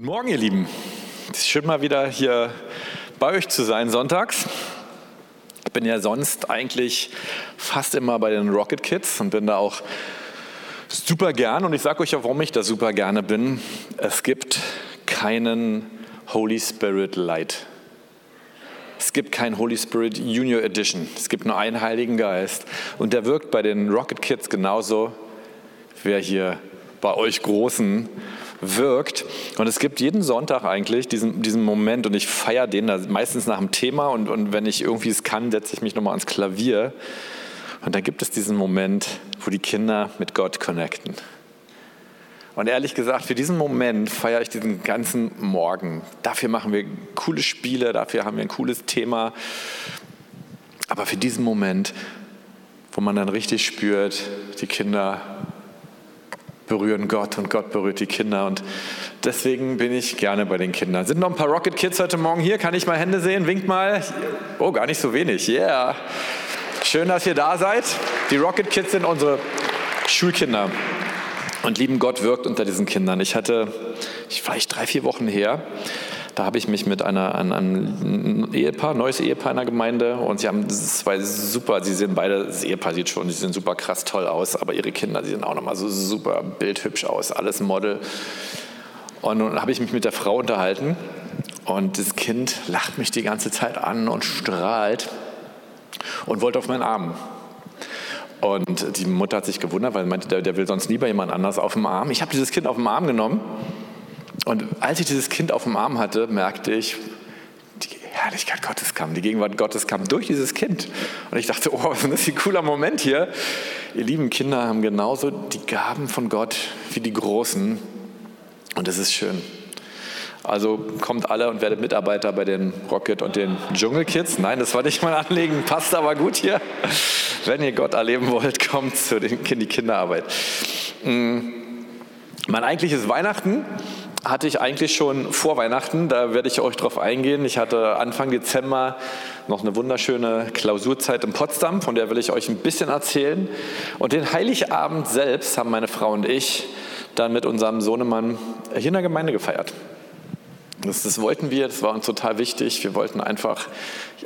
Guten Morgen, ihr Lieben. Es ist schön mal wieder hier bei euch zu sein sonntags. Ich bin ja sonst eigentlich fast immer bei den Rocket Kids und bin da auch super gern. Und ich sage euch ja, warum ich da super gerne bin. Es gibt keinen Holy Spirit Light. Es gibt keinen Holy Spirit Junior Edition. Es gibt nur einen Heiligen Geist. Und der wirkt bei den Rocket Kids genauso, wer hier bei euch Großen wirkt. Und es gibt jeden Sonntag eigentlich diesen, diesen Moment und ich feiere den da meistens nach dem Thema und, und wenn ich irgendwie es kann, setze ich mich nochmal ans Klavier. Und da gibt es diesen Moment, wo die Kinder mit Gott connecten. Und ehrlich gesagt, für diesen Moment feiere ich diesen ganzen Morgen. Dafür machen wir coole Spiele, dafür haben wir ein cooles Thema. Aber für diesen Moment, wo man dann richtig spürt, die Kinder berühren Gott und Gott berührt die Kinder. Und deswegen bin ich gerne bei den Kindern. Sind noch ein paar Rocket Kids heute Morgen hier? Kann ich mal Hände sehen? Winkt mal. Oh, gar nicht so wenig. Yeah. Schön, dass ihr da seid. Die Rocket Kids sind unsere Schulkinder. Und lieben Gott wirkt unter diesen Kindern. Ich hatte, ich vielleicht drei, vier Wochen her, da habe ich mich mit einer, einem, Ehepaar, neues Ehepaar in der Gemeinde und sie haben zwei super, sie sehen beide, das Ehepaar sieht schon, sie sehen super krass toll aus, aber ihre Kinder, sie sehen auch nochmal so super bildhübsch aus, alles Model. Und nun habe ich mich mit der Frau unterhalten und das Kind lacht mich die ganze Zeit an und strahlt und wollte auf meinen Arm. Und die Mutter hat sich gewundert, weil meinte, der, der will sonst lieber jemand anders auf dem Arm. Ich habe dieses Kind auf dem Arm genommen und als ich dieses Kind auf dem Arm hatte, merkte ich, die Herrlichkeit Gottes kam, die Gegenwart Gottes kam durch dieses Kind. Und ich dachte, oh, was ist das für ein cooler Moment hier. Ihr lieben Kinder haben genauso die Gaben von Gott wie die Großen. Und es ist schön. Also kommt alle und werdet Mitarbeiter bei den Rocket und den Dschungelkids. Nein, das wollte ich mal anlegen, passt aber gut hier. Wenn ihr Gott erleben wollt, kommt zu den, Kinderarbeit. Mm. Mein eigentliches Weihnachten hatte ich eigentlich schon vor Weihnachten, da werde ich euch drauf eingehen. Ich hatte Anfang Dezember noch eine wunderschöne Klausurzeit in Potsdam, von der will ich euch ein bisschen erzählen. Und den Heiligabend selbst haben meine Frau und ich dann mit unserem Sohnemann hier in der Gemeinde gefeiert. Das, das, wollten wir, das war uns total wichtig. Wir wollten einfach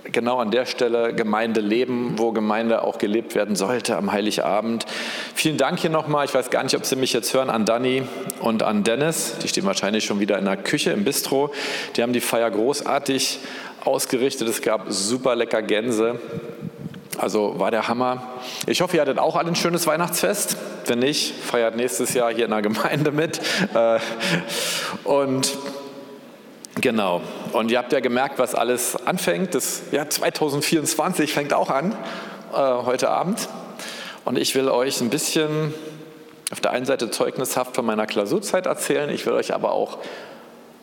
genau an der Stelle Gemeinde leben, wo Gemeinde auch gelebt werden sollte am Heiligabend. Vielen Dank hier nochmal. Ich weiß gar nicht, ob Sie mich jetzt hören, an Dani und an Dennis. Die stehen wahrscheinlich schon wieder in der Küche im Bistro. Die haben die Feier großartig ausgerichtet. Es gab super lecker Gänse. Also war der Hammer. Ich hoffe, ihr hattet auch alle ein schönes Weihnachtsfest. Wenn nicht, feiert nächstes Jahr hier in der Gemeinde mit. Äh, und Genau. Und ihr habt ja gemerkt, was alles anfängt. Das Jahr 2024 fängt auch an, äh, heute Abend. Und ich will euch ein bisschen auf der einen Seite zeugnishaft von meiner Klausurzeit erzählen. Ich will euch aber auch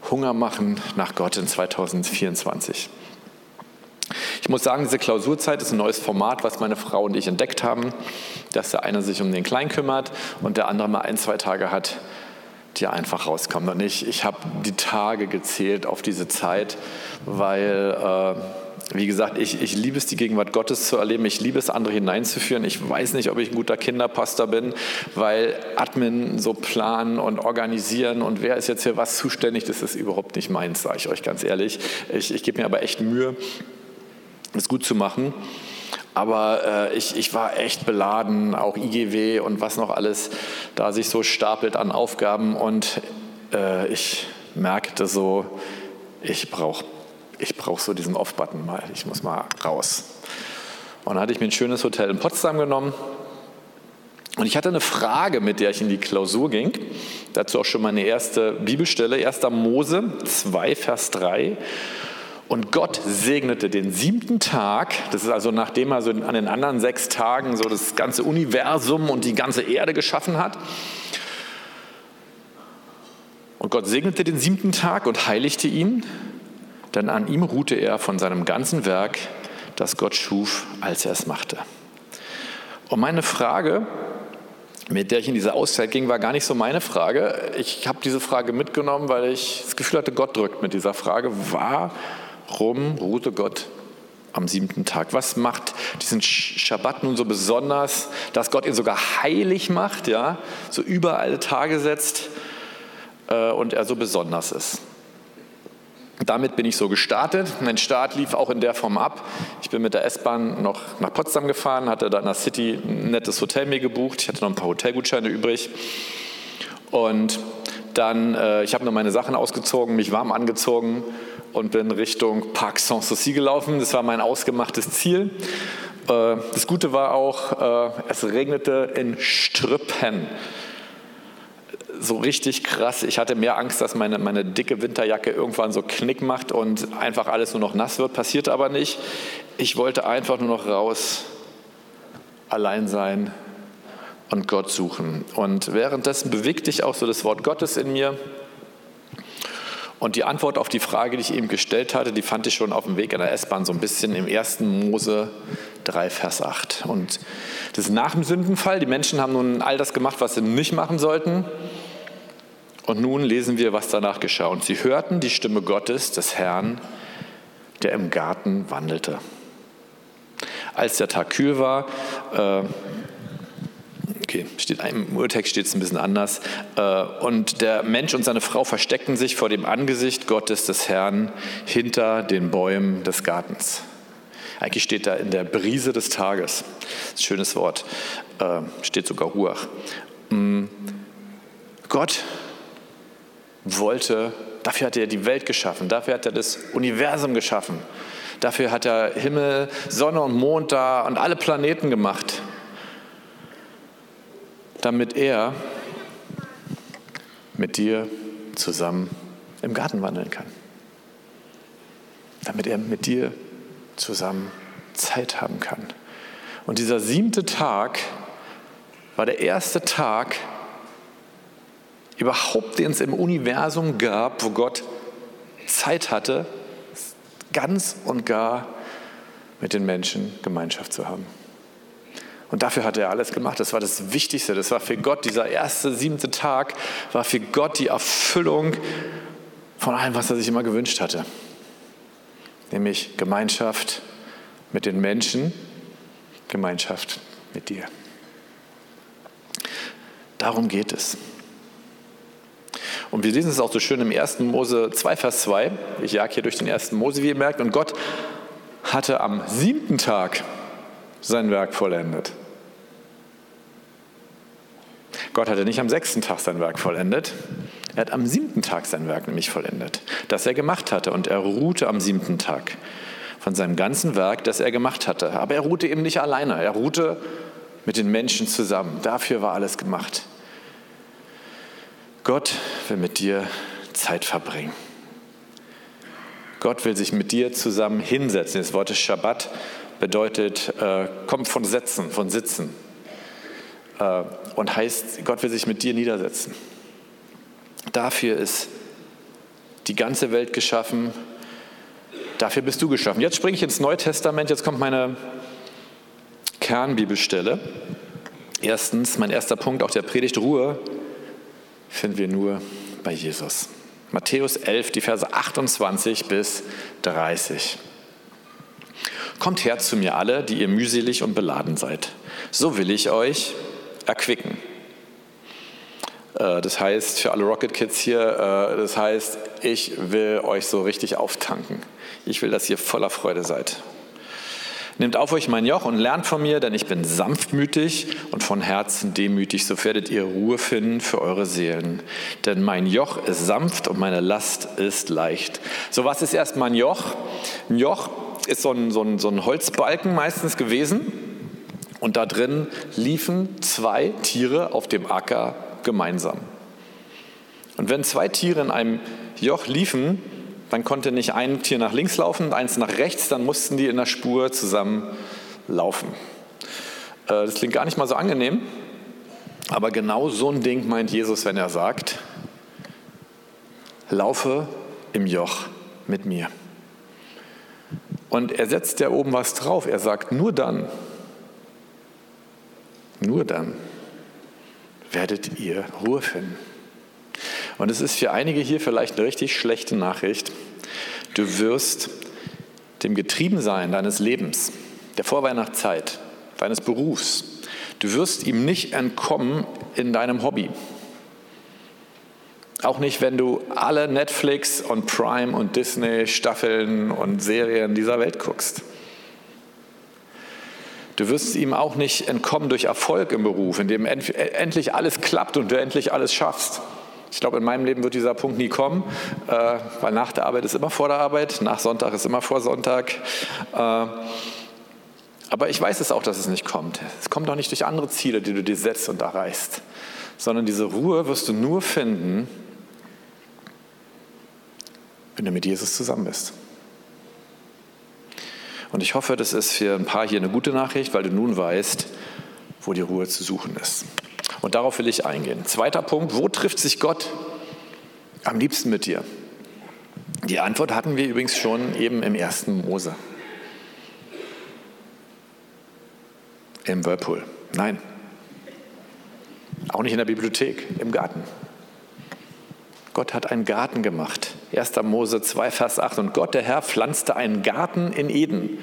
Hunger machen nach Gott in 2024. Ich muss sagen, diese Klausurzeit ist ein neues Format, was meine Frau und ich entdeckt haben, dass der eine sich um den Kleinen kümmert und der andere mal ein, zwei Tage hat, die einfach rauskommen. Und ich, ich habe die Tage gezählt auf diese Zeit, weil, äh, wie gesagt, ich, ich liebe es, die Gegenwart Gottes zu erleben. Ich liebe es, andere hineinzuführen. Ich weiß nicht, ob ich ein guter Kinderpastor bin, weil Admin so planen und organisieren und wer ist jetzt hier was zuständig, das ist überhaupt nicht meins, sage ich euch ganz ehrlich. Ich, ich gebe mir aber echt Mühe, es gut zu machen. Aber äh, ich, ich war echt beladen, auch IGW und was noch alles da sich so stapelt an Aufgaben. Und äh, ich merkte so, ich brauche ich brauch so diesen Off-Button mal. Ich muss mal raus. Und dann hatte ich mir ein schönes Hotel in Potsdam genommen. Und ich hatte eine Frage, mit der ich in die Klausur ging. Dazu auch schon mal eine erste Bibelstelle, 1. Mose 2, Vers 3. Und Gott segnete den siebten Tag, das ist also nachdem er so an den anderen sechs Tagen so das ganze Universum und die ganze Erde geschaffen hat. Und Gott segnete den siebten Tag und heiligte ihn, denn an ihm ruhte er von seinem ganzen Werk, das Gott schuf, als er es machte. Und meine Frage, mit der ich in diese Auszeit ging, war gar nicht so meine Frage. Ich habe diese Frage mitgenommen, weil ich das Gefühl hatte, Gott drückt mit dieser Frage. War Warum ruhte Gott am siebten Tag? Was macht diesen Schabbat nun so besonders, dass Gott ihn sogar heilig macht, ja, so über alle Tage setzt? äh, und er so besonders ist. Damit bin ich so gestartet. Mein Start lief auch in der Form ab. Ich bin mit der S-Bahn noch nach Potsdam gefahren, hatte da in der City ein nettes Hotel mir gebucht. Ich hatte noch ein paar Hotelgutscheine übrig. Und dann, äh, ich habe noch meine Sachen ausgezogen, mich warm angezogen und bin Richtung Parc Sanssouci gelaufen. Das war mein ausgemachtes Ziel. Äh, das Gute war auch, äh, es regnete in Strüppen so richtig krass. Ich hatte mehr Angst, dass meine, meine dicke Winterjacke irgendwann so Knick macht und einfach alles nur noch nass wird. Passiert aber nicht. Ich wollte einfach nur noch raus, allein sein und Gott suchen. Und währenddessen bewegte ich auch so das Wort Gottes in mir. Und die Antwort auf die Frage, die ich eben gestellt hatte, die fand ich schon auf dem Weg in der S-Bahn so ein bisschen im 1. Mose 3, Vers 8. Und das ist nach dem Sündenfall. Die Menschen haben nun all das gemacht, was sie nicht machen sollten. Und nun lesen wir, was danach geschah. Und sie hörten die Stimme Gottes, des Herrn, der im Garten wandelte. Als der Tag kühl war, äh, okay, steht, im Urtext steht es ein bisschen anders, äh, und der Mensch und seine Frau versteckten sich vor dem Angesicht Gottes des Herrn hinter den Bäumen des Gartens. Eigentlich steht da in der Brise des Tages. schönes Wort. Äh, steht sogar Ruach. Mm, Gott wollte, dafür hat er die Welt geschaffen, dafür hat er das Universum geschaffen, dafür hat er Himmel, Sonne und Mond da und alle Planeten gemacht, damit er mit dir zusammen im Garten wandeln kann. Damit er mit dir zusammen Zeit haben kann. Und dieser siebte Tag war der erste Tag, überhaupt, den es im Universum gab, wo Gott Zeit hatte, ganz und gar mit den Menschen Gemeinschaft zu haben. Und dafür hat er alles gemacht. Das war das Wichtigste. Das war für Gott, dieser erste, siebte Tag, war für Gott die Erfüllung von allem, was er sich immer gewünscht hatte. Nämlich Gemeinschaft mit den Menschen, Gemeinschaft mit dir. Darum geht es. Und wir lesen es auch so schön im 1. Mose 2, Vers 2. Ich jag hier durch den 1. Mose, wie ihr merkt. Und Gott hatte am siebten Tag sein Werk vollendet. Gott hatte nicht am sechsten Tag sein Werk vollendet. Er hat am siebten Tag sein Werk nämlich vollendet, das er gemacht hatte. Und er ruhte am siebten Tag von seinem ganzen Werk, das er gemacht hatte. Aber er ruhte eben nicht alleine. Er ruhte mit den Menschen zusammen. Dafür war alles gemacht. Gott will mit dir Zeit verbringen. Gott will sich mit dir zusammen hinsetzen. Das Wort Shabbat bedeutet, äh, kommt von Setzen, von Sitzen. Äh, und heißt, Gott will sich mit dir niedersetzen. Dafür ist die ganze Welt geschaffen. Dafür bist du geschaffen. Jetzt springe ich ins Neue Testament. Jetzt kommt meine Kernbibelstelle. Erstens, mein erster Punkt auch der Predigt Ruhe finden wir nur bei Jesus. Matthäus 11, die Verse 28 bis 30. Kommt her zu mir alle, die ihr mühselig und beladen seid. So will ich euch erquicken. Äh, das heißt, für alle Rocket Kids hier, äh, das heißt, ich will euch so richtig auftanken. Ich will, dass ihr voller Freude seid. Nehmt auf euch mein Joch und lernt von mir, denn ich bin sanftmütig und von Herzen demütig, so werdet ihr Ruhe finden für eure Seelen. Denn mein Joch ist sanft und meine Last ist leicht. So, was ist erst mein Joch? Ein Joch ist so ein, so ein, so ein Holzbalken meistens gewesen. Und da drin liefen zwei Tiere auf dem Acker gemeinsam. Und wenn zwei Tiere in einem Joch liefen, dann konnte nicht ein Tier nach links laufen und eins nach rechts, dann mussten die in der Spur zusammen laufen. Äh, das klingt gar nicht mal so angenehm, aber genau so ein Ding meint Jesus, wenn er sagt, laufe im Joch mit mir. Und er setzt ja oben was drauf. Er sagt, nur dann, nur dann werdet ihr Ruhe finden. Und es ist für einige hier vielleicht eine richtig schlechte Nachricht. Du wirst dem Getriebensein deines Lebens, der Vorweihnachtszeit, deines Berufs, du wirst ihm nicht entkommen in deinem Hobby. Auch nicht, wenn du alle Netflix und Prime und Disney Staffeln und Serien dieser Welt guckst. Du wirst ihm auch nicht entkommen durch Erfolg im Beruf, in dem endlich alles klappt und du endlich alles schaffst. Ich glaube, in meinem Leben wird dieser Punkt nie kommen, äh, weil nach der Arbeit ist immer vor der Arbeit, nach Sonntag ist immer vor Sonntag. Äh, aber ich weiß es auch, dass es nicht kommt. Es kommt auch nicht durch andere Ziele, die du dir setzt und erreichst, sondern diese Ruhe wirst du nur finden, wenn du mit Jesus zusammen bist. Und ich hoffe, das ist für ein paar hier eine gute Nachricht, weil du nun weißt, wo die Ruhe zu suchen ist. Und darauf will ich eingehen. Zweiter Punkt, wo trifft sich Gott am liebsten mit dir? Die Antwort hatten wir übrigens schon eben im ersten Mose. Im Whirlpool. Nein. Auch nicht in der Bibliothek, im Garten. Gott hat einen Garten gemacht. 1. Mose 2, Vers 8. Und Gott, der Herr, pflanzte einen Garten in Eden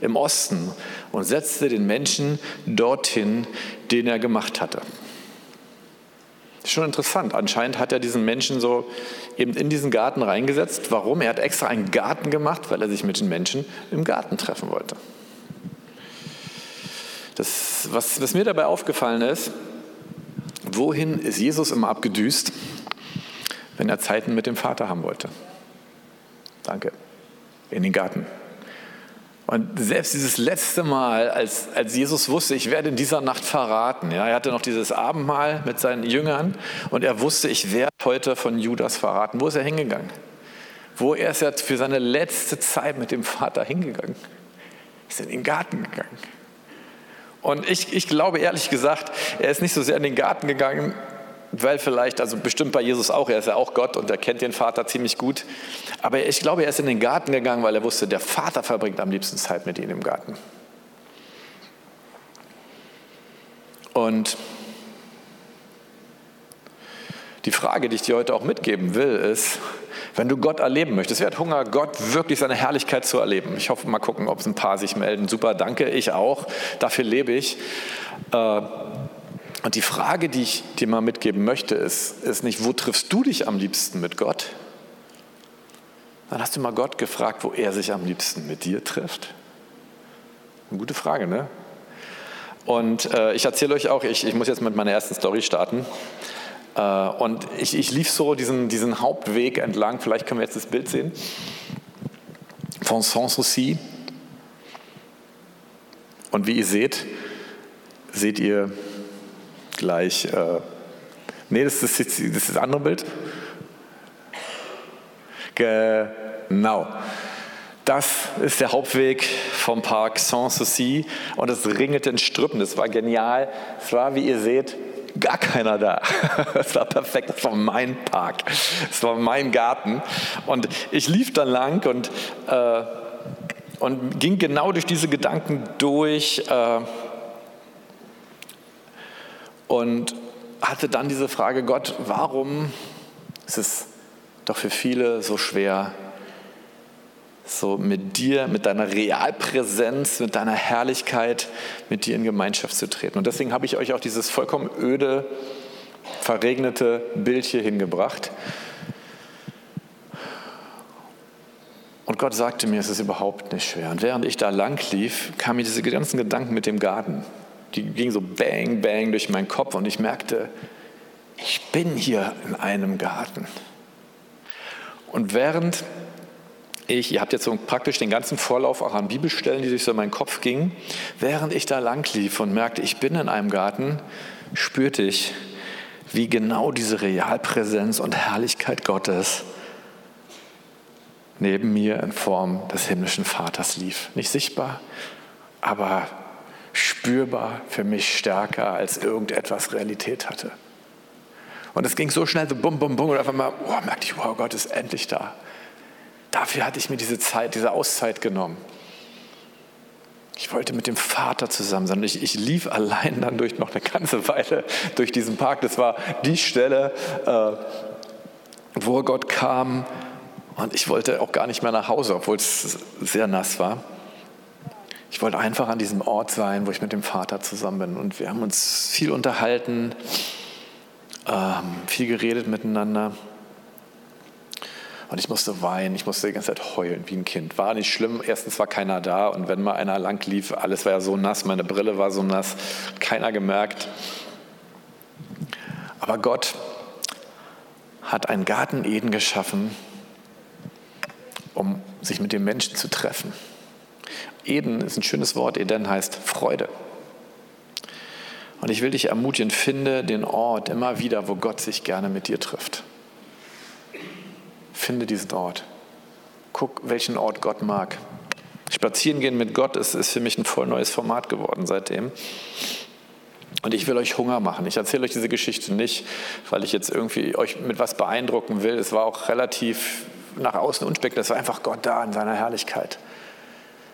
im Osten und setzte den Menschen dorthin, den er gemacht hatte. Schon interessant. Anscheinend hat er diesen Menschen so eben in diesen Garten reingesetzt. Warum? Er hat extra einen Garten gemacht, weil er sich mit den Menschen im Garten treffen wollte. Das, was, was mir dabei aufgefallen ist, wohin ist Jesus immer abgedüst? Wenn er Zeiten mit dem Vater haben wollte. Danke. In den Garten. Und selbst dieses letzte Mal, als, als Jesus wusste, ich werde in dieser Nacht verraten, ja, er hatte noch dieses Abendmahl mit seinen Jüngern und er wusste, ich werde heute von Judas verraten. Wo ist er hingegangen? Wo er ist er für seine letzte Zeit mit dem Vater hingegangen? Ist in den Garten gegangen. Und ich, ich glaube ehrlich gesagt, er ist nicht so sehr in den Garten gegangen, weil vielleicht, also bestimmt bei Jesus auch, er ist ja auch Gott und er kennt den Vater ziemlich gut. Aber ich glaube, er ist in den Garten gegangen, weil er wusste, der Vater verbringt am liebsten Zeit mit ihm im Garten. Und die Frage, die ich dir heute auch mitgeben will, ist, wenn du Gott erleben möchtest, wer hat Hunger, Gott wirklich seine Herrlichkeit zu erleben? Ich hoffe, mal gucken, ob es ein paar sich melden. Super, danke, ich auch. Dafür lebe ich. Äh, und die Frage, die ich dir mal mitgeben möchte, ist, ist nicht, wo triffst du dich am liebsten mit Gott? Dann hast du mal Gott gefragt, wo er sich am liebsten mit dir trifft. Eine gute Frage, ne? Und äh, ich erzähle euch auch, ich, ich muss jetzt mit meiner ersten Story starten. Äh, und ich, ich lief so diesen, diesen Hauptweg entlang, vielleicht können wir jetzt das Bild sehen, von Sanssouci. Und wie ihr seht, seht ihr gleich. Äh, nee, das ist, das ist das andere Bild. Genau. Das ist der Hauptweg vom Park Sanssouci und es ringelte in Strüppen. Das war genial. Es war, wie ihr seht, gar keiner da. Es war perfekt. Das war mein Park. Es war mein Garten. Und ich lief dann lang und, äh, und ging genau durch diese Gedanken durch. Äh, und hatte dann diese Frage, Gott, warum ist es doch für viele so schwer, so mit dir, mit deiner Realpräsenz, mit deiner Herrlichkeit, mit dir in Gemeinschaft zu treten. Und deswegen habe ich euch auch dieses vollkommen öde, verregnete Bild hier hingebracht. Und Gott sagte mir, es ist überhaupt nicht schwer. Und während ich da lang lief, kamen mir diese ganzen Gedanken mit dem Garten die ging so bang, bang durch meinen Kopf und ich merkte, ich bin hier in einem Garten. Und während ich, ihr habt jetzt so praktisch den ganzen Vorlauf auch an Bibelstellen, die durch so in meinen Kopf gingen, während ich da lang lief und merkte, ich bin in einem Garten, spürte ich, wie genau diese Realpräsenz und Herrlichkeit Gottes neben mir in Form des himmlischen Vaters lief. Nicht sichtbar, aber spürbar für mich stärker als irgendetwas Realität hatte. Und es ging so schnell, so bum, bum, bum, und auf einmal oh, merkte ich, wow, Gott ist endlich da. Dafür hatte ich mir diese Zeit, diese Auszeit genommen. Ich wollte mit dem Vater zusammen sein. Ich, ich lief allein dann durch noch eine ganze Weile durch diesen Park. Das war die Stelle, äh, wo Gott kam. Und ich wollte auch gar nicht mehr nach Hause, obwohl es sehr nass war. Ich wollte einfach an diesem Ort sein, wo ich mit dem Vater zusammen bin. Und wir haben uns viel unterhalten. ähm, viel geredet miteinander. Und ich musste weinen, ich musste die ganze Zeit heulen wie ein Kind. War nicht schlimm, erstens war keiner da und wenn mal einer lang lief, alles war ja so nass, meine Brille war so nass, keiner gemerkt. Aber Gott hat einen Garten Eden geschaffen, um sich mit dem Menschen zu treffen. Eden ist ein schönes Wort, Eden heißt Freude. Und ich will dich ermutigen, finde den Ort immer wieder, wo Gott sich gerne mit dir trifft. Finde diesen Ort. Guck, welchen Ort Gott mag. Spazieren gehen mit Gott ist, ist für mich ein voll neues Format geworden seitdem. Und ich will euch Hunger machen. Ich erzähle euch diese Geschichte nicht, weil ich jetzt irgendwie euch mit was beeindrucken will. Es war auch relativ nach außen unspektakulär. Es war einfach Gott da in seiner Herrlichkeit.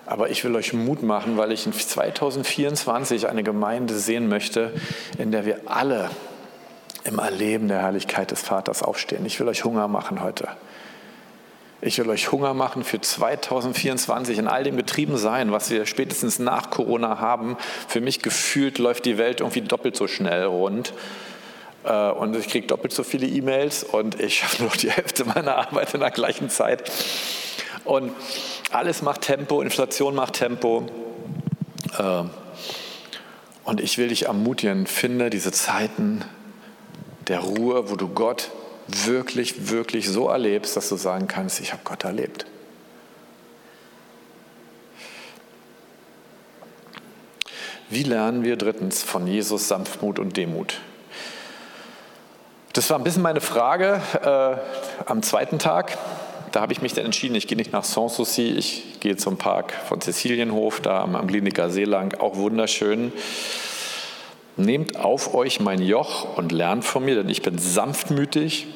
Aber ich will euch Mut machen, weil ich in 2024 eine Gemeinde sehen möchte, in der wir alle im Erleben der Herrlichkeit des Vaters aufstehen. Ich will euch Hunger machen heute. Ich will euch Hunger machen für 2024 in all dem getrieben sein, was wir spätestens nach Corona haben. Für mich gefühlt läuft die Welt irgendwie doppelt so schnell rund. Äh, und ich kriege doppelt so viele E-Mails und ich habe nur die Hälfte meiner Arbeit in der gleichen Zeit. Und alles macht Tempo, Inflation macht Tempo. Äh, und ich will dich ermutigen, finde diese Zeiten der Ruhe, wo du Gott wirklich, wirklich so erlebst, dass du sagen kannst, ich habe Gott erlebt. Wie lernen wir drittens von Jesus Sanftmut und Demut? Das war ein bisschen meine Frage äh, am zweiten Tag. Da habe ich mich dann entschieden, ich gehe nicht nach Sanssouci, ich gehe zum Park von Cäcilienhof, da am, am Kliniker See lang, auch wunderschön. Nehmt auf euch mein Joch und lernt von mir, denn ich bin sanftmütig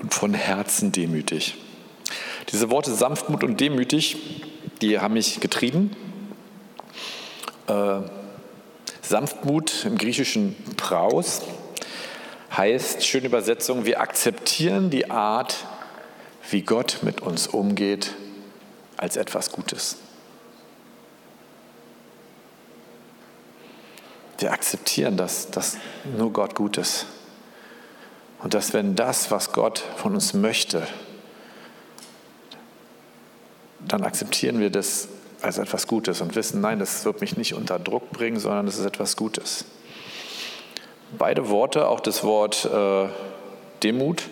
und von Herzen demütig. Diese Worte Sanftmut und demütig, die haben mich getrieben. Äh, Sanftmut im griechischen Praus heißt, schöne Übersetzung, wir akzeptieren die Art, wie Gott mit uns umgeht, als etwas Gutes. Wir akzeptieren, dass, dass nur Gott gut ist. Und dass wenn das, was Gott von uns möchte, dann akzeptieren wir das als etwas Gutes und wissen, nein, das wird mich nicht unter Druck bringen, sondern es ist etwas Gutes. Beide Worte, auch das Wort äh, Demut,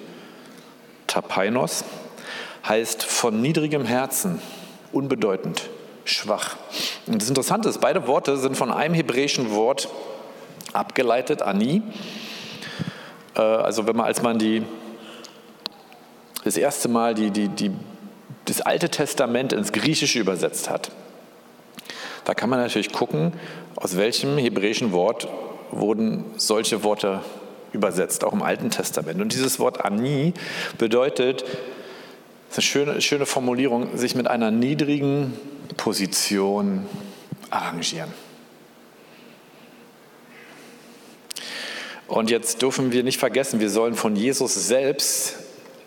Tapainos, heißt von niedrigem Herzen, unbedeutend, schwach. Und das Interessante ist, beide Worte sind von einem hebräischen Wort abgeleitet, Ani, äh, also wenn man, als man die, das erste Mal die, die, die, das Alte Testament ins Griechische übersetzt hat, da kann man natürlich gucken, aus welchem hebräischen Wort wurden solche Worte übersetzt, auch im Alten Testament. Und dieses Wort Ani bedeutet, ist eine schöne, schöne Formulierung, sich mit einer niedrigen Position arrangieren. Und jetzt dürfen wir nicht vergessen, wir sollen von Jesus selbst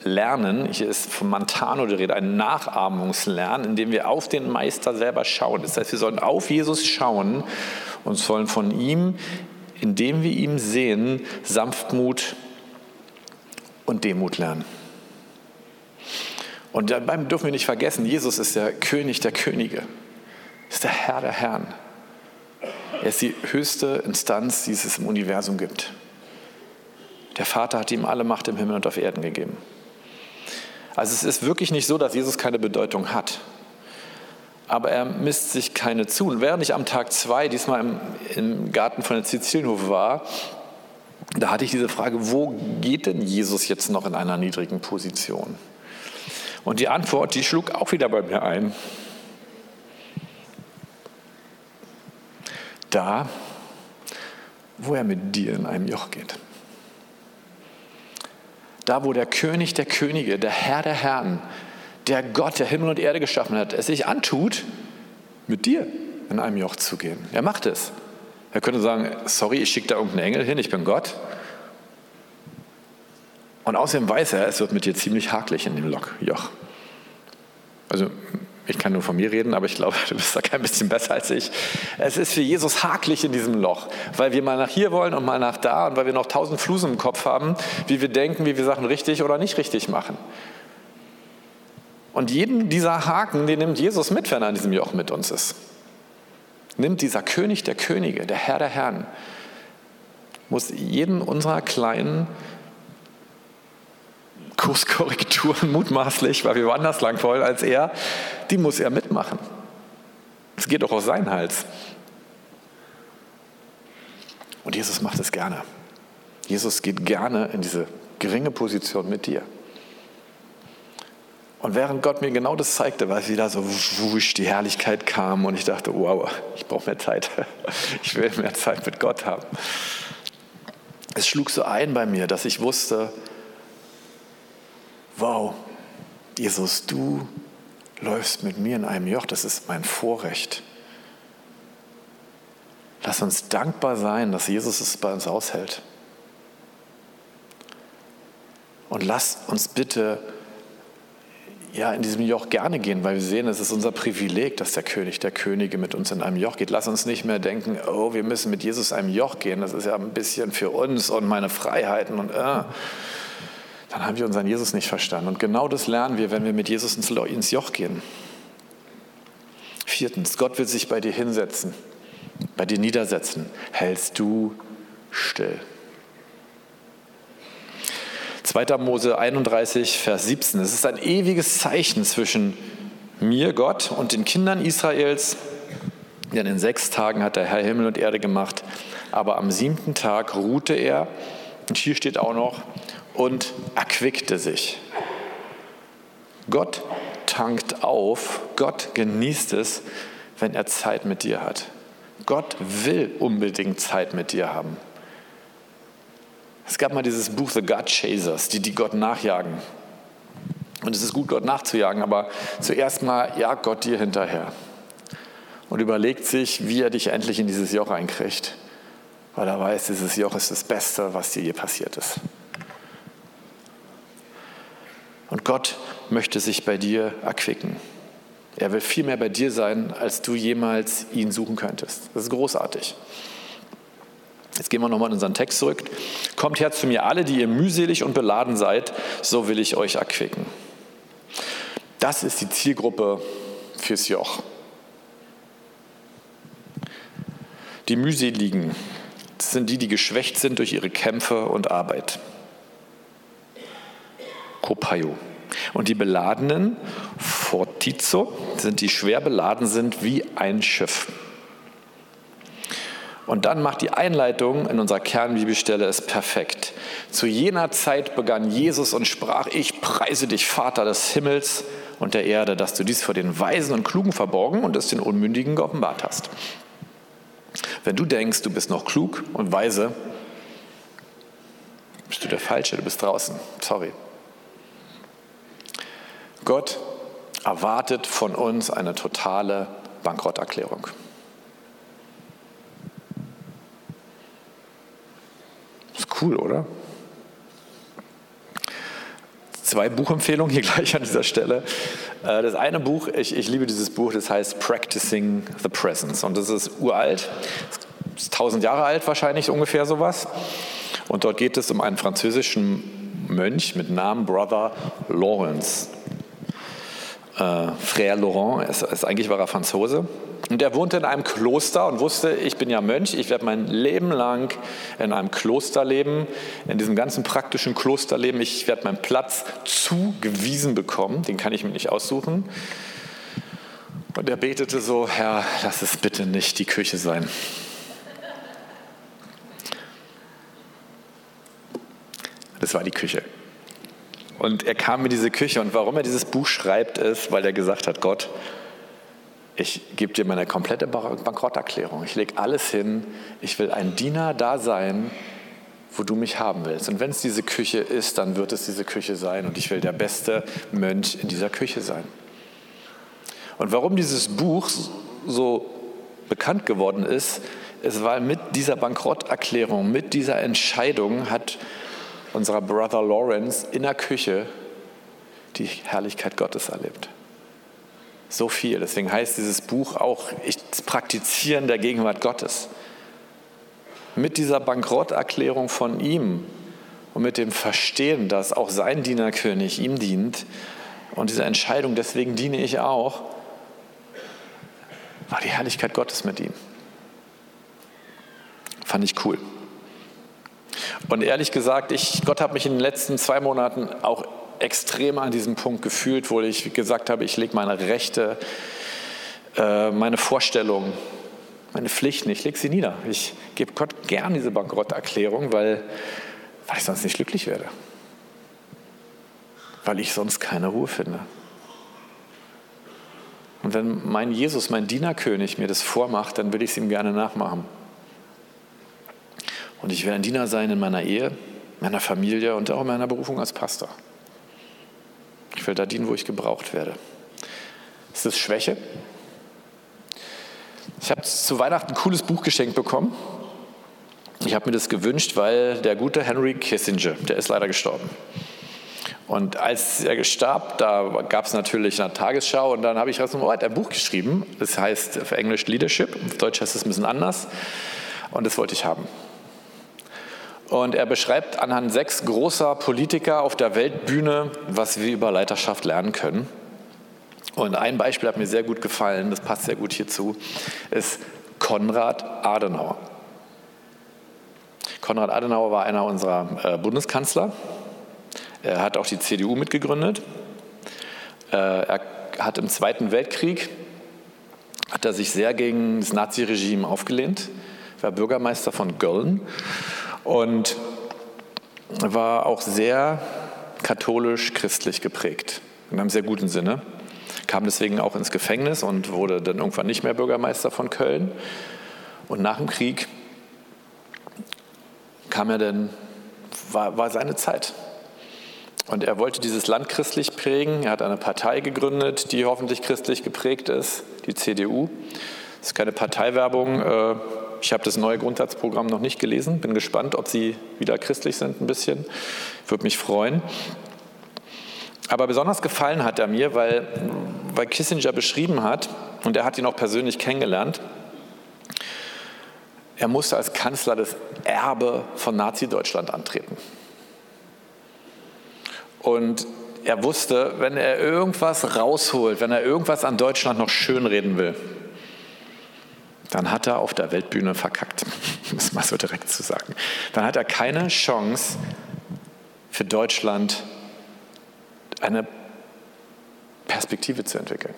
lernen. Hier ist von Mantano die Rede, ein Nachahmungslernen, in dem wir auf den Meister selber schauen. Das heißt, wir sollen auf Jesus schauen und sollen von ihm, indem wir ihn sehen, Sanftmut und Demut lernen. Und dabei dürfen wir nicht vergessen, Jesus ist der König der Könige, ist der Herr der Herren. Er ist die höchste Instanz, die es im Universum gibt. Der Vater hat ihm alle Macht im Himmel und auf Erden gegeben. Also es ist wirklich nicht so, dass Jesus keine Bedeutung hat. Aber er misst sich keine zu. Und während ich am Tag zwei diesmal im, im Garten von der Sizilienhof war, da hatte ich diese Frage, wo geht denn Jesus jetzt noch in einer niedrigen Position? Und die Antwort, die schlug auch wieder bei mir ein. Da, wo er mit dir in einem Joch geht da wo der König der Könige, der Herr der Herren, der Gott, der Himmel und Erde geschaffen hat, es sich antut, mit dir in einem Joch zu gehen. Er macht es. Er könnte sagen, sorry, ich schicke da irgendeinen Engel hin, ich bin Gott. Und außerdem weiß er, es wird mit dir ziemlich haklich in dem Joch. Also ich kann nur von mir reden, aber ich glaube, du bist da kein bisschen besser als ich. Es ist für Jesus haklich in diesem Loch, weil wir mal nach hier wollen und mal nach da und weil wir noch tausend Flusen im Kopf haben, wie wir denken, wie wir Sachen richtig oder nicht richtig machen. Und jeden dieser Haken, den nimmt Jesus mit, wenn er an diesem Joch mit uns ist. Nimmt dieser König der Könige, der Herr der Herren, muss jeden unserer kleinen Kurskorrekturen mutmaßlich, weil wir woanders lang wollen als er, die muss er mitmachen. Es geht doch auf seinen Hals. Und Jesus macht es gerne. Jesus geht gerne in diese geringe Position mit dir. Und während Gott mir genau das zeigte, war es wieder so wusch, die Herrlichkeit kam und ich dachte, wow, ich brauche mehr Zeit. Ich will mehr Zeit mit Gott haben. Es schlug so ein bei mir, dass ich wusste, wow, Jesus, du läufst mit mir in einem Joch, das ist mein Vorrecht. Lass uns dankbar sein, dass Jesus es bei uns aushält. Und lass uns bitte ja, in diesem Joch gerne gehen, weil wir sehen, es ist unser Privileg, dass der König der Könige mit uns in einem Joch geht. Lass uns nicht mehr denken, oh, wir müssen mit Jesus in einem Joch gehen, das ist ja ein bisschen für uns und meine Freiheiten und äh dann haben wir unseren Jesus nicht verstanden. Und genau das lernen wir, wenn wir mit Jesus ins Joch gehen. Viertens, Gott will sich bei dir hinsetzen, bei dir niedersetzen. Hältst du still. 2. Mose 31, Vers 17. Es ist ein ewiges Zeichen zwischen mir, Gott, und den Kindern Israels. Denn in sechs Tagen hat der Herr Himmel und Erde gemacht, aber am siebten Tag ruhte er. Und hier steht auch noch, und erquickte sich. Gott tankt auf, Gott genießt es, wenn er Zeit mit dir hat. Gott will unbedingt Zeit mit dir haben. Es gab mal dieses Buch The God Chasers, die, die Gott nachjagen. Und es ist gut, Gott nachzujagen, aber zuerst mal jagt Gott dir hinterher und überlegt sich, wie er dich endlich in dieses Joch einkriegt, weil er weiß, dieses Joch ist das Beste, was dir je passiert ist. Und Gott möchte sich bei dir erquicken. Er will viel mehr bei dir sein, als du jemals ihn suchen könntest. Das ist großartig. Jetzt gehen wir nochmal in unseren Text zurück. Kommt her zu mir alle, die ihr mühselig und beladen seid, so will ich euch erquicken. Das ist die Zielgruppe fürs Joch. Die mühseligen sind die, die geschwächt sind durch ihre Kämpfe und Arbeit. Kopayo. Und die Beladenen, Fortizo, sind die schwer beladen sind wie ein Schiff. Und dann macht die Einleitung in unserer Kernbibelstelle es perfekt. Zu jener Zeit begann Jesus und sprach, ich preise dich, Vater des Himmels und der Erde, dass du dies vor den Weisen und Klugen verborgen und es den Unmündigen geoffenbart hast. Wenn du denkst, du bist noch klug und weise, bist du der Falsche, du bist draußen. Sorry. Gott erwartet von uns eine totale Bankrotterklärung. Ist cool, oder? Zwei Buchempfehlungen hier gleich an dieser Stelle. Äh, das eine Buch, ich, ich liebe dieses Buch, das heißt Practicing the Presence. Und das ist uralt, ist tausend Jahre alt wahrscheinlich ungefähr sowas. Und dort geht es um einen französischen Mönch mit Namen Brother Lawrence Frère Laurent, ist, ist, eigentlich war er Franzose. Und er wohnte in einem Kloster und wusste, ich bin ja Mönch, ich werde mein Leben lang in einem Kloster leben, in diesem ganzen praktischen Klosterleben. Ich werde meinen Platz zugewiesen bekommen, den kann ich mir nicht aussuchen. Und er betete so, Herr, lass es bitte nicht die Küche sein. Das war die Küche. Und er kam in diese Küche und warum er dieses Buch schreibt, ist, weil er gesagt hat, Gott, ich gebe dir meine komplette Bankrotterklärung. Ich lege alles hin. Ich will ein Diener da sein, wo du mich haben willst. Und wenn es diese Küche ist, dann wird es diese Küche sein. Und ich will der beste Mönch in dieser Küche sein. Und warum dieses Buch so bekannt geworden ist, ist, weil mit dieser Bankrotterklärung, mit dieser Entscheidung hat unserer Brother Lawrence in der Küche die Herrlichkeit Gottes erlebt. So viel. Deswegen heißt dieses Buch auch das Praktizieren der Gegenwart Gottes. Mit dieser Bankrotterklärung von ihm und mit dem Verstehen, dass auch sein Dienerkönig ihm dient und diese Entscheidung, deswegen diene ich auch, war die Herrlichkeit Gottes mit ihm. Fand ich cool. Und ehrlich gesagt, ich, Gott hat mich in den letzten zwei Monaten auch extrem an diesem Punkt gefühlt, wo ich gesagt habe, ich lege meine Rechte, äh, meine Vorstellungen, meine Pflichten, ich lege sie nieder. Ich gebe Gott gern diese Bankrotterklärung, weil, weil ich sonst nicht glücklich werde. Weil ich sonst keine Ruhe finde. Und wenn mein Jesus, mein Dienerkönig mir das vormacht, dann will ich es ihm gerne nachmachen. Und ich will ein Diener sein in meiner Ehe, meiner Familie und auch in meiner Berufung als Pastor. Ich will da dienen, wo ich gebraucht werde. Ist das Schwäche? Ich habe zu Weihnachten ein cooles Buch geschenkt bekommen. Ich habe mir das gewünscht, weil der gute Henry Kissinger, der ist leider gestorben. Und als er starb, da gab es natürlich eine Tagesschau und dann habe ich oh, ein Buch geschrieben. Das heißt auf Englisch Leadership, auf Deutsch heißt es ein bisschen anders. Und das wollte ich haben. Und er beschreibt anhand sechs großer Politiker auf der Weltbühne, was wir über Leiterschaft lernen können. Und ein Beispiel hat mir sehr gut gefallen, das passt sehr gut hierzu, ist Konrad Adenauer. Konrad Adenauer war einer unserer äh, Bundeskanzler. Er hat auch die CDU mitgegründet. Äh, er hat im Zweiten Weltkrieg hat er sich sehr gegen das Naziregime aufgelehnt, war Bürgermeister von Köln und war auch sehr katholisch-christlich geprägt, in einem sehr guten Sinne. Kam deswegen auch ins Gefängnis und wurde dann irgendwann nicht mehr Bürgermeister von Köln. Und nach dem Krieg kam er dann, war, war seine Zeit. Und er wollte dieses Land christlich prägen. Er hat eine Partei gegründet, die hoffentlich christlich geprägt ist, die CDU. Das ist keine Parteiwerbung. Äh, ich habe das neue Grundsatzprogramm noch nicht gelesen, bin gespannt, ob Sie wieder christlich sind ein bisschen. Würde mich freuen. Aber besonders gefallen hat er mir, weil, weil Kissinger beschrieben hat, und er hat ihn auch persönlich kennengelernt, er musste als Kanzler das Erbe von Nazi-Deutschland antreten. Und er wusste, wenn er irgendwas rausholt, wenn er irgendwas an Deutschland noch schönreden will, dann hat er auf der Weltbühne verkackt, um es mal so direkt zu sagen. Dann hat er keine Chance für Deutschland eine Perspektive zu entwickeln.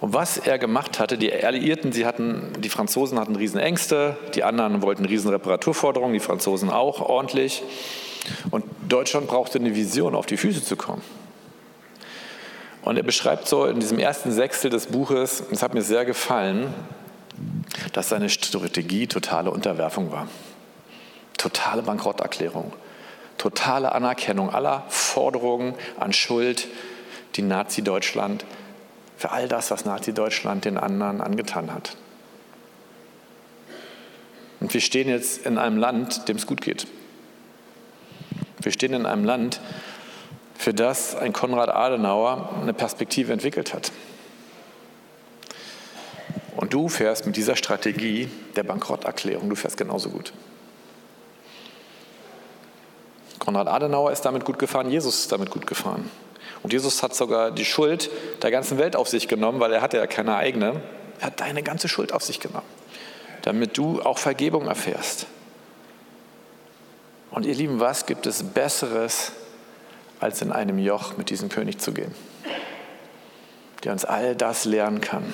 Und was er gemacht hatte, die Alliierten, sie hatten, die Franzosen hatten Riesenängste, die anderen wollten Riesenreparaturforderungen, die Franzosen auch ordentlich. Und Deutschland brauchte eine Vision, auf die Füße zu kommen. Und er beschreibt so in diesem ersten Sechstel des Buches, es hat mir sehr gefallen, dass seine Strategie totale Unterwerfung war. Totale Bankrotterklärung. Totale Anerkennung aller Forderungen an Schuld, die Nazi-Deutschland, für all das, was Nazi-Deutschland den anderen angetan hat. Und wir stehen jetzt in einem Land, dem es gut geht. Wir stehen in einem Land, für das ein Konrad Adenauer eine Perspektive entwickelt hat. Und du fährst mit dieser Strategie der Bankrotterklärung, du fährst genauso gut. Konrad Adenauer ist damit gut gefahren, Jesus ist damit gut gefahren. Und Jesus hat sogar die Schuld der ganzen Welt auf sich genommen, weil er hatte ja keine eigene. Er hat deine ganze Schuld auf sich genommen, damit du auch Vergebung erfährst. Und ihr Lieben, was gibt es Besseres als in einem Joch mit diesem König zu gehen, der uns all das lernen kann.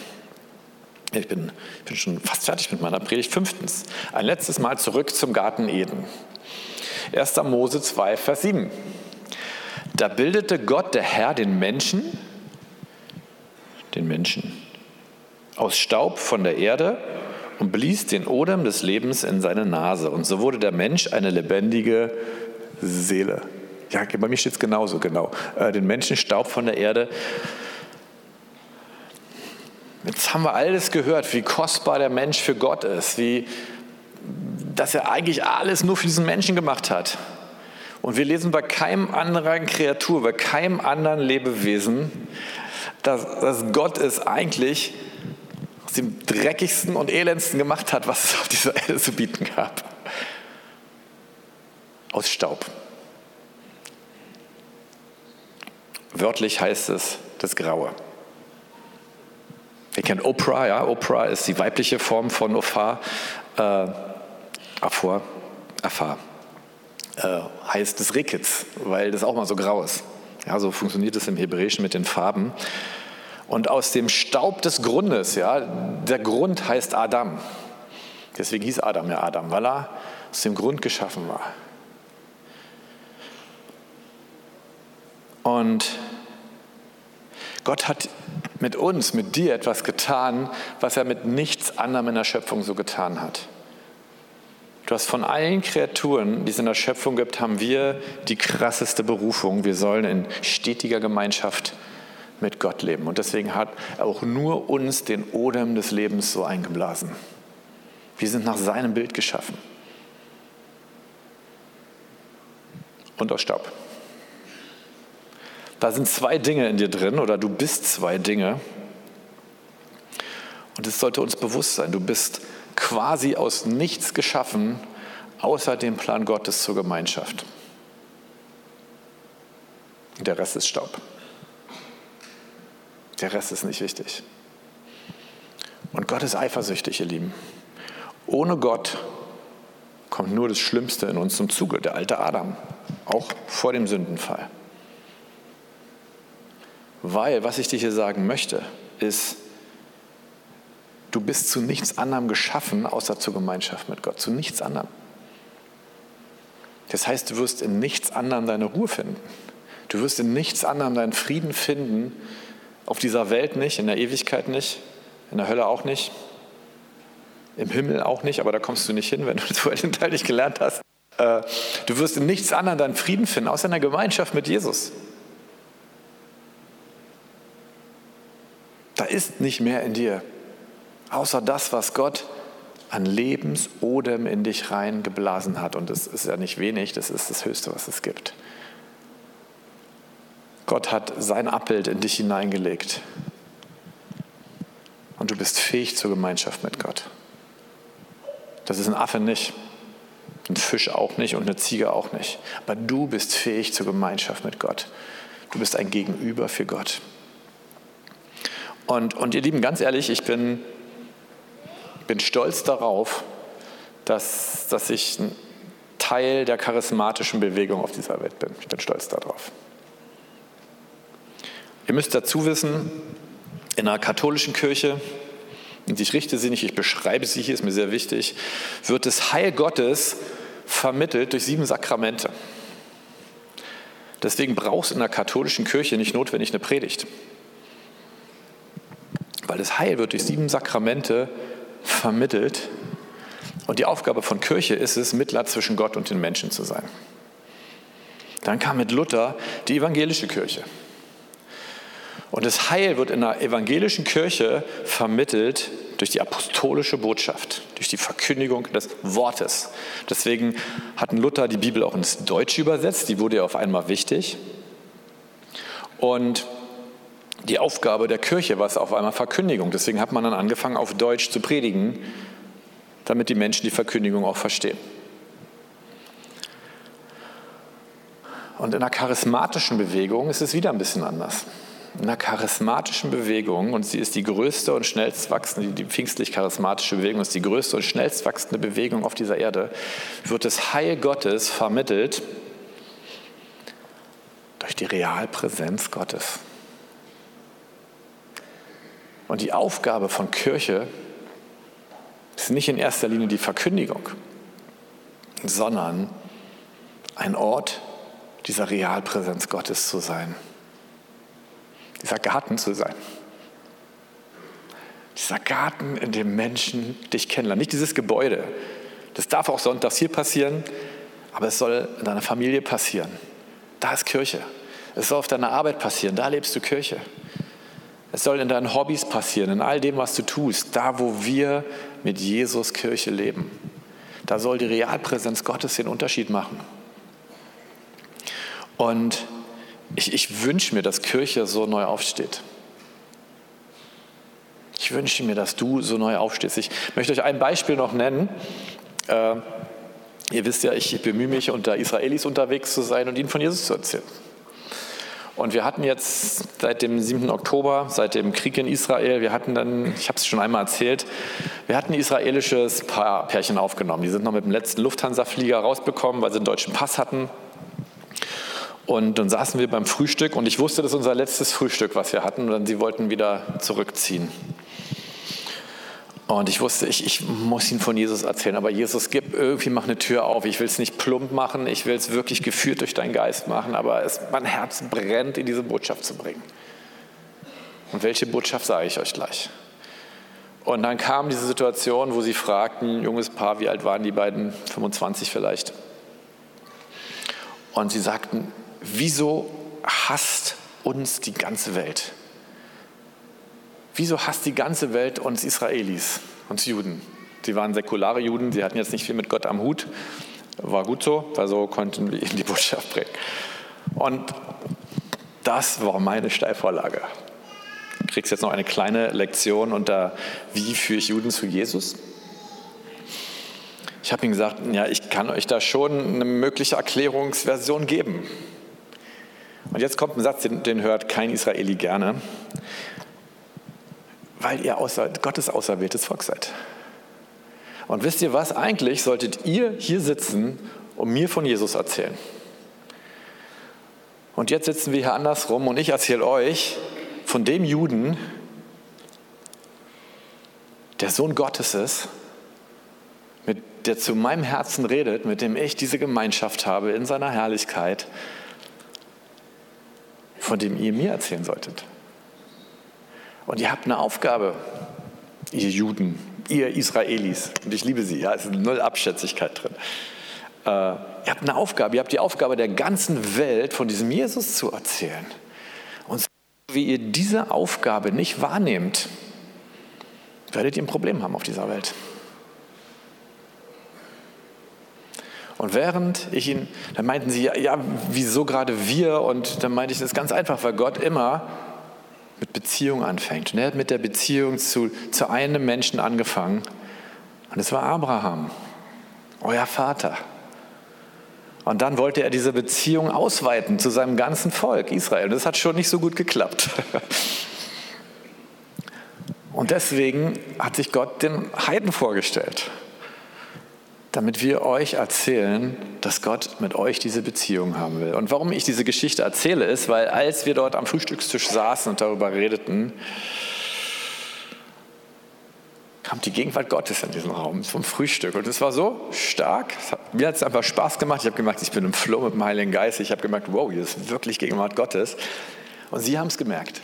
Ich bin, ich bin schon fast fertig mit meiner Predigt. Fünftens, ein letztes Mal zurück zum Garten Eden. 1. Mose 2, Vers 7. Da bildete Gott, der Herr, den Menschen, den Menschen, aus Staub von der Erde und blies den Odem des Lebens in seine Nase. Und so wurde der Mensch eine lebendige Seele. Ja, bei mir steht es genauso, genau. Äh, den Menschen Staub von der Erde. Jetzt haben wir alles gehört, wie kostbar der Mensch für Gott ist, wie, dass er eigentlich alles nur für diesen Menschen gemacht hat. Und wir lesen bei keinem anderen Kreatur, bei keinem anderen Lebewesen dass, dass Gott es eigentlich aus dem dreckigsten und elendsten gemacht hat, was es auf dieser Erde zu bieten gab. Aus Staub. Wörtlich heißt es das Graue. Ihr kennt Oprah, ja? Oprah ist die weibliche Form von Ophar. Äh, Aphor, Afar. Äh, heißt des Rekits, weil das auch mal so grau ist. Ja, so funktioniert es im Hebräischen mit den Farben. Und aus dem Staub des Grundes, ja, der Grund heißt Adam. Deswegen hieß Adam ja Adam, weil er aus dem Grund geschaffen war. Und Gott hat mit uns, mit dir etwas getan, was er mit nichts anderem in der Schöpfung so getan hat. Du hast von allen Kreaturen, die es in der Schöpfung gibt, haben wir die krasseste Berufung. Wir sollen in stetiger Gemeinschaft mit Gott leben. Und deswegen hat er auch nur uns den Odem des Lebens so eingeblasen. Wir sind nach seinem Bild geschaffen. Und aus Staub. Da sind zwei Dinge in dir drin oder du bist zwei Dinge. Und es sollte uns bewusst sein, du bist quasi aus nichts geschaffen, außer dem Plan Gottes zur Gemeinschaft. Der Rest ist Staub. Der Rest ist nicht wichtig. Und Gott ist eifersüchtig, ihr Lieben. Ohne Gott kommt nur das Schlimmste in uns zum Zuge, der alte Adam, auch vor dem Sündenfall. Weil, was ich dir hier sagen möchte, ist, Du bist zu nichts anderem geschaffen, außer zur Gemeinschaft mit Gott. Zu nichts anderem. Das heißt, du wirst in nichts anderem deine Ruhe finden. Du wirst in nichts anderem deinen Frieden finden. Auf dieser Welt nicht, in der Ewigkeit nicht, in der Hölle auch nicht, im Himmel auch nicht, aber da kommst du nicht hin, wenn du das vorher den Teil nicht gelernt hast. Äh, du wirst in nichts anderem deinen Frieden finden, außer in der Gemeinschaft mit Jesus. Da ist nicht mehr in dir außer das, was Gott an Lebensodem in dich reingeblasen hat. Und das ist ja nicht wenig, das ist das Höchste, was es gibt. Gott hat sein Abbild in dich hineingelegt. Und du bist fähig zur Gemeinschaft mit Gott. Das ist ein Affe nicht, ein Fisch auch nicht und eine Ziege auch nicht. Aber du bist fähig zur Gemeinschaft mit Gott. Du bist ein Gegenüber für Gott. Und, und ihr Lieben, ganz ehrlich, ich bin bin stolz darauf, dass, dass ich ein Teil der charismatischen Bewegung auf dieser Welt bin. Ich bin stolz darauf. Ihr müsst dazu wissen, in einer katholischen Kirche, und ich richte sie nicht, ich beschreibe sie hier, ist mir sehr wichtig, wird das Heil Gottes vermittelt durch sieben Sakramente. Deswegen brauchst du in der katholischen Kirche nicht notwendig eine Predigt. Weil das Heil wird durch sieben Sakramente vermittelt. Und die Aufgabe von Kirche ist es, Mittler zwischen Gott und den Menschen zu sein. Dann kam mit Luther die evangelische Kirche. Und das Heil wird in der evangelischen Kirche vermittelt durch die apostolische Botschaft, durch die Verkündigung des Wortes. Deswegen hatten Luther die Bibel auch ins Deutsche übersetzt, die wurde ja auf einmal wichtig. Und die Aufgabe der Kirche war es auf einmal Verkündigung. Deswegen hat man dann angefangen, auf Deutsch zu predigen, damit die Menschen die Verkündigung auch verstehen. Und in der charismatischen Bewegung ist es wieder ein bisschen anders. In der charismatischen Bewegung, und sie ist die größte und schnellst wachsende, die pfingstlich-charismatische Bewegung ist die größte und schnellst wachsende Bewegung auf dieser Erde, wird das Heil Gottes vermittelt durch die Realpräsenz Gottes. Und die Aufgabe von Kirche ist nicht in erster Linie die Verkündigung, sondern ein Ort dieser Realpräsenz Gottes zu sein, dieser Garten zu sein. Dieser Garten, in dem Menschen dich kennenlernen. Nicht dieses Gebäude. Das darf auch sonntags hier passieren, aber es soll in deiner Familie passieren. Da ist Kirche. Es soll auf deiner Arbeit passieren. Da lebst du Kirche. Es soll in deinen Hobbys passieren, in all dem, was du tust, da, wo wir mit Jesus Kirche leben. Da soll die Realpräsenz Gottes den Unterschied machen. Und ich, ich wünsche mir, dass Kirche so neu aufsteht. Ich wünsche mir, dass du so neu aufstehst. Ich möchte euch ein Beispiel noch nennen. Äh, ihr wisst ja, ich bemühe mich, unter Israelis unterwegs zu sein und ihnen von Jesus zu erzählen. Und wir hatten jetzt seit dem 7. Oktober, seit dem Krieg in Israel, wir hatten dann, ich habe es schon einmal erzählt, wir hatten ein israelisches Paar, Pärchen aufgenommen. Die sind noch mit dem letzten Lufthansa-Flieger rausbekommen, weil sie einen deutschen Pass hatten. Und dann saßen wir beim Frühstück und ich wusste, das ist unser letztes Frühstück, was wir hatten. Und dann sie wollten wieder zurückziehen. Und ich wusste, ich, ich muss ihnen von Jesus erzählen, aber Jesus, gib irgendwie, mach eine Tür auf. Ich will es nicht plump machen, ich will es wirklich geführt durch deinen Geist machen, aber es, mein Herz brennt, in diese Botschaft zu bringen. Und welche Botschaft sage ich euch gleich? Und dann kam diese Situation, wo sie fragten, junges Paar, wie alt waren die beiden? 25 vielleicht. Und sie sagten, wieso hasst uns die ganze Welt? Wieso hasst die ganze Welt uns Israelis, uns Juden? Sie waren säkulare Juden, sie hatten jetzt nicht viel mit Gott am Hut. War gut so, weil so konnten wir ihnen die Botschaft bringen. Und das war meine Steilvorlage. Du kriegst jetzt noch eine kleine Lektion unter, wie führe ich Juden zu Jesus? Ich habe ihm gesagt, ja, ich kann euch da schon eine mögliche Erklärungsversion geben. Und jetzt kommt ein Satz, den, den hört kein Israeli gerne weil ihr außer, Gottes auserwähltes Volk seid. Und wisst ihr was? Eigentlich solltet ihr hier sitzen und mir von Jesus erzählen. Und jetzt sitzen wir hier andersrum und ich erzähle euch von dem Juden, der Sohn Gottes ist, mit, der zu meinem Herzen redet, mit dem ich diese Gemeinschaft habe in seiner Herrlichkeit, von dem ihr mir erzählen solltet. Und ihr habt eine Aufgabe, ihr Juden, ihr Israelis. Und ich liebe sie, ja, es ist null Abschätzigkeit drin. Äh, ihr habt eine Aufgabe, ihr habt die Aufgabe der ganzen Welt von diesem Jesus zu erzählen. Und wie ihr diese Aufgabe nicht wahrnehmt, werdet ihr ein Problem haben auf dieser Welt. Und während ich ihn, dann meinten sie, ja, ja, wieso gerade wir? Und dann meinte ich, das ist ganz einfach, weil Gott immer mit Beziehung anfängt. Und er hat mit der Beziehung zu, zu einem Menschen angefangen. Und es war Abraham, euer Vater. Und dann wollte er diese Beziehung ausweiten zu seinem ganzen Volk Israel. Und das hat schon nicht so gut geklappt. Und deswegen hat sich Gott den Heiden vorgestellt damit wir euch erzählen, dass Gott mit euch diese Beziehung haben will. Und warum ich diese Geschichte erzähle, ist, weil als wir dort am Frühstückstisch saßen und darüber redeten, kam die Gegenwart Gottes in diesen Raum zum Frühstück. Und es war so stark, hat, mir hat es einfach Spaß gemacht. Ich habe gemerkt, ich bin im Flow mit dem Heiligen Geist. Ich habe gemerkt, wow, hier ist wirklich Gegenwart Gottes. Und sie haben es gemerkt.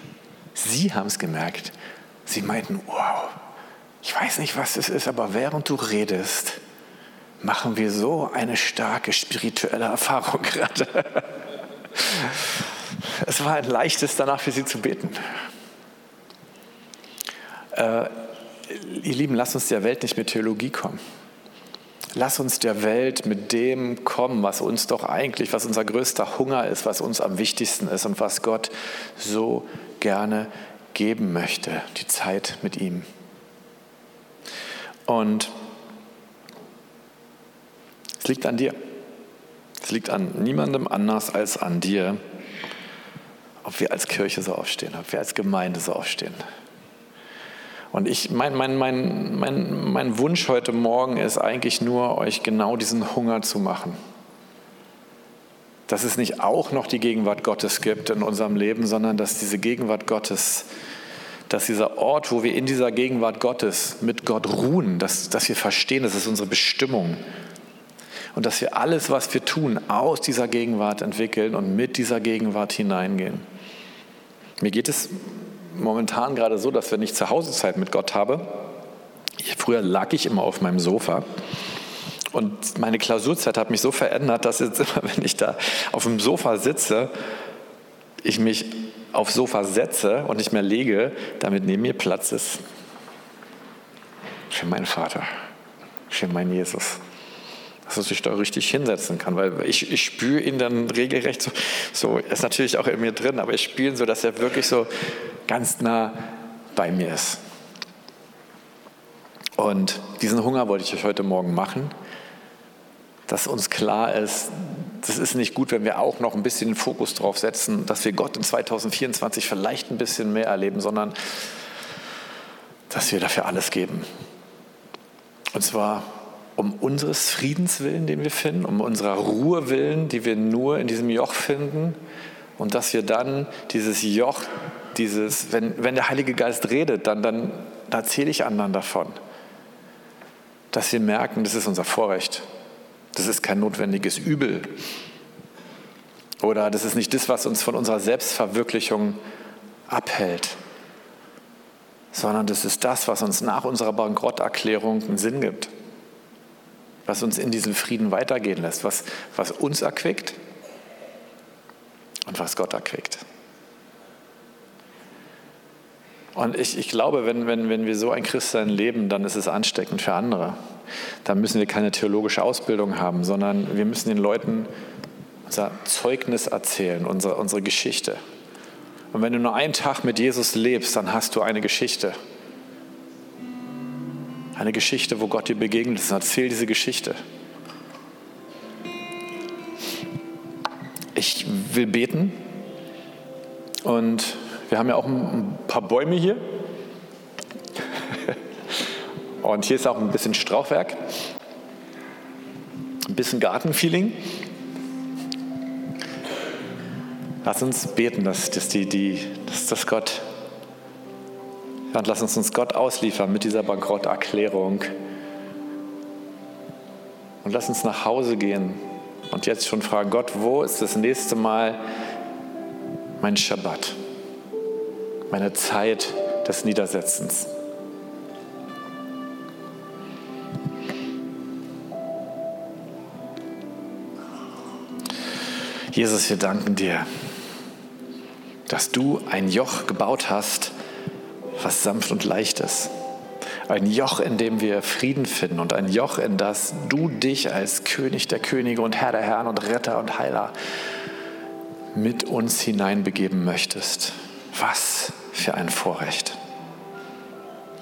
Sie haben es gemerkt. Sie meinten, wow, ich weiß nicht, was es ist, aber während du redest, machen wir so eine starke spirituelle Erfahrung gerade. Es war ein leichtes, danach für sie zu beten. Äh, ihr Lieben, lasst uns der Welt nicht mit Theologie kommen. Lass uns der Welt mit dem kommen, was uns doch eigentlich, was unser größter Hunger ist, was uns am wichtigsten ist und was Gott so gerne geben möchte, die Zeit mit ihm. Und liegt an dir. Es liegt an niemandem anders als an dir, ob wir als Kirche so aufstehen, ob wir als Gemeinde so aufstehen. Und ich, mein, mein, mein, mein, mein Wunsch heute Morgen ist eigentlich nur, euch genau diesen Hunger zu machen. Dass es nicht auch noch die Gegenwart Gottes gibt in unserem Leben, sondern dass diese Gegenwart Gottes, dass dieser Ort, wo wir in dieser Gegenwart Gottes mit Gott ruhen, dass, dass wir verstehen, das ist unsere Bestimmung, und dass wir alles, was wir tun, aus dieser Gegenwart entwickeln und mit dieser Gegenwart hineingehen. Mir geht es momentan gerade so, dass wenn ich zu Hause Zeit mit Gott habe, früher lag ich immer auf meinem Sofa und meine Klausurzeit hat mich so verändert, dass jetzt immer, wenn ich da auf dem Sofa sitze, ich mich aufs Sofa setze und nicht mehr lege, damit neben mir Platz ist. Für meinen Vater, für meinen Jesus dass er sich da richtig hinsetzen kann, weil ich, ich spüre ihn dann regelrecht so, so, ist natürlich auch in mir drin, aber ich spüre ihn so, dass er wirklich so ganz nah bei mir ist. Und diesen Hunger wollte ich euch heute Morgen machen, dass uns klar ist, das ist nicht gut, wenn wir auch noch ein bisschen den Fokus drauf setzen, dass wir Gott in 2024 vielleicht ein bisschen mehr erleben, sondern dass wir dafür alles geben. Und zwar um unseres Friedens willen, den wir finden, um unserer Ruhe willen, die wir nur in diesem Joch finden. Und dass wir dann dieses Joch, dieses, wenn, wenn der Heilige Geist redet, dann, dann erzähle ich anderen davon. Dass wir merken, das ist unser Vorrecht. Das ist kein notwendiges Übel. Oder das ist nicht das, was uns von unserer Selbstverwirklichung abhält, sondern das ist das, was uns nach unserer Bankrotterklärung einen Sinn gibt, was uns in diesen Frieden weitergehen lässt, was, was uns erquickt und was Gott erquickt. Und ich, ich glaube, wenn, wenn, wenn wir so ein Christsein leben, dann ist es ansteckend für andere. Dann müssen wir keine theologische Ausbildung haben, sondern wir müssen den Leuten unser Zeugnis erzählen, unsere, unsere Geschichte. Und wenn du nur einen Tag mit Jesus lebst, dann hast du eine Geschichte. Eine Geschichte, wo Gott dir begegnet ist. Erzähl diese Geschichte. Ich will beten und wir haben ja auch ein paar Bäume hier. Und hier ist auch ein bisschen Strauchwerk, ein bisschen Gartenfeeling. Lass uns beten, dass, dass, die, die, dass das Gott, und lass uns uns Gott ausliefern mit dieser Bankrotterklärung. Und lass uns nach Hause gehen und jetzt schon fragen, Gott, wo ist das nächste Mal mein Schabbat? meine Zeit des Niedersetzens. Jesus, wir danken dir, dass du ein Joch gebaut hast, was sanft und leicht ist. Ein Joch, in dem wir Frieden finden und ein Joch, in das du dich als König der Könige und Herr der Herren und Retter und Heiler mit uns hineinbegeben möchtest. Was für ein Vorrecht.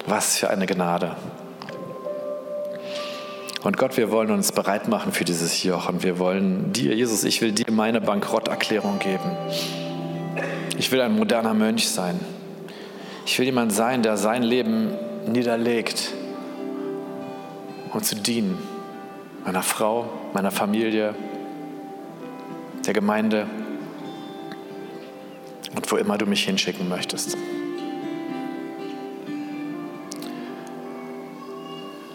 Was für eine Gnade. Und Gott, wir wollen uns bereit machen für dieses Joch und wir wollen dir, Jesus, ich will dir meine Bankrotterklärung geben. Ich will ein moderner Mönch sein. Ich will jemand sein, der sein Leben niederlegt, um zu dienen. Meiner Frau, meiner Familie, der Gemeinde, und wo immer du mich hinschicken möchtest.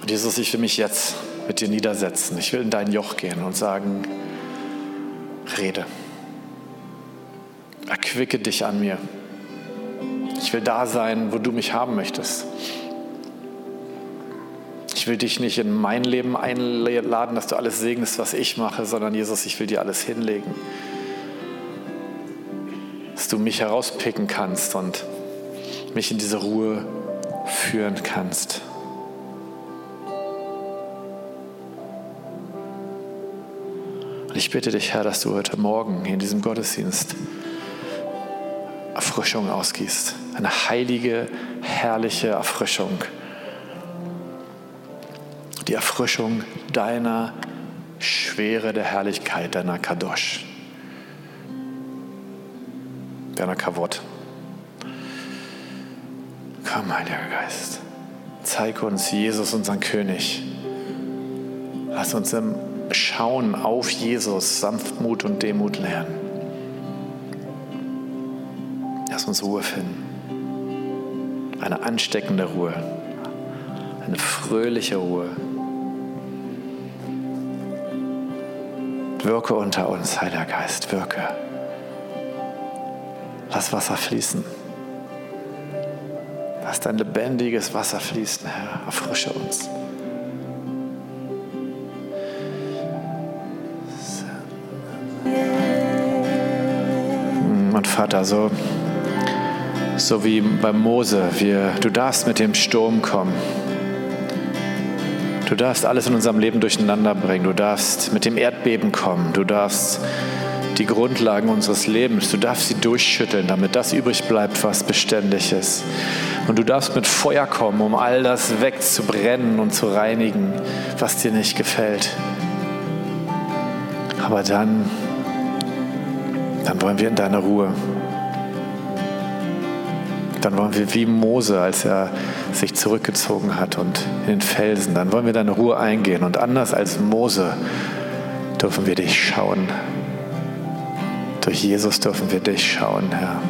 Und Jesus, ich will mich jetzt mit dir niedersetzen. Ich will in dein Joch gehen und sagen, rede. Erquicke dich an mir. Ich will da sein, wo du mich haben möchtest. Ich will dich nicht in mein Leben einladen, dass du alles segnest, was ich mache, sondern Jesus, ich will dir alles hinlegen du mich herauspicken kannst und mich in diese Ruhe führen kannst. Und ich bitte dich, Herr, dass du heute Morgen in diesem Gottesdienst Erfrischung ausgießt. Eine heilige, herrliche Erfrischung. Die Erfrischung deiner Schwere der Herrlichkeit, deiner Kadosh. Werner Kavott. Komm, Heiliger Geist, zeig uns Jesus, unseren König. Lass uns im Schauen auf Jesus Sanftmut und Demut lernen. Lass uns Ruhe finden. Eine ansteckende Ruhe. Eine fröhliche Ruhe. Wirke unter uns, Heiliger Geist, wirke. Lass Wasser fließen. Lass dein lebendiges Wasser fließen, Herr. Erfrische uns. Und Vater, so, so wie bei Mose, wir, du darfst mit dem Sturm kommen. Du darfst alles in unserem Leben durcheinander bringen. Du darfst mit dem Erdbeben kommen. Du darfst die Grundlagen unseres Lebens. Du darfst sie durchschütteln, damit das übrig bleibt, was beständig ist. Und du darfst mit Feuer kommen, um all das wegzubrennen und zu reinigen, was dir nicht gefällt. Aber dann, dann wollen wir in deine Ruhe. Dann wollen wir wie Mose, als er sich zurückgezogen hat und in den Felsen, dann wollen wir deine Ruhe eingehen. Und anders als Mose dürfen wir dich schauen. Durch Jesus dürfen wir dich schauen, Herr.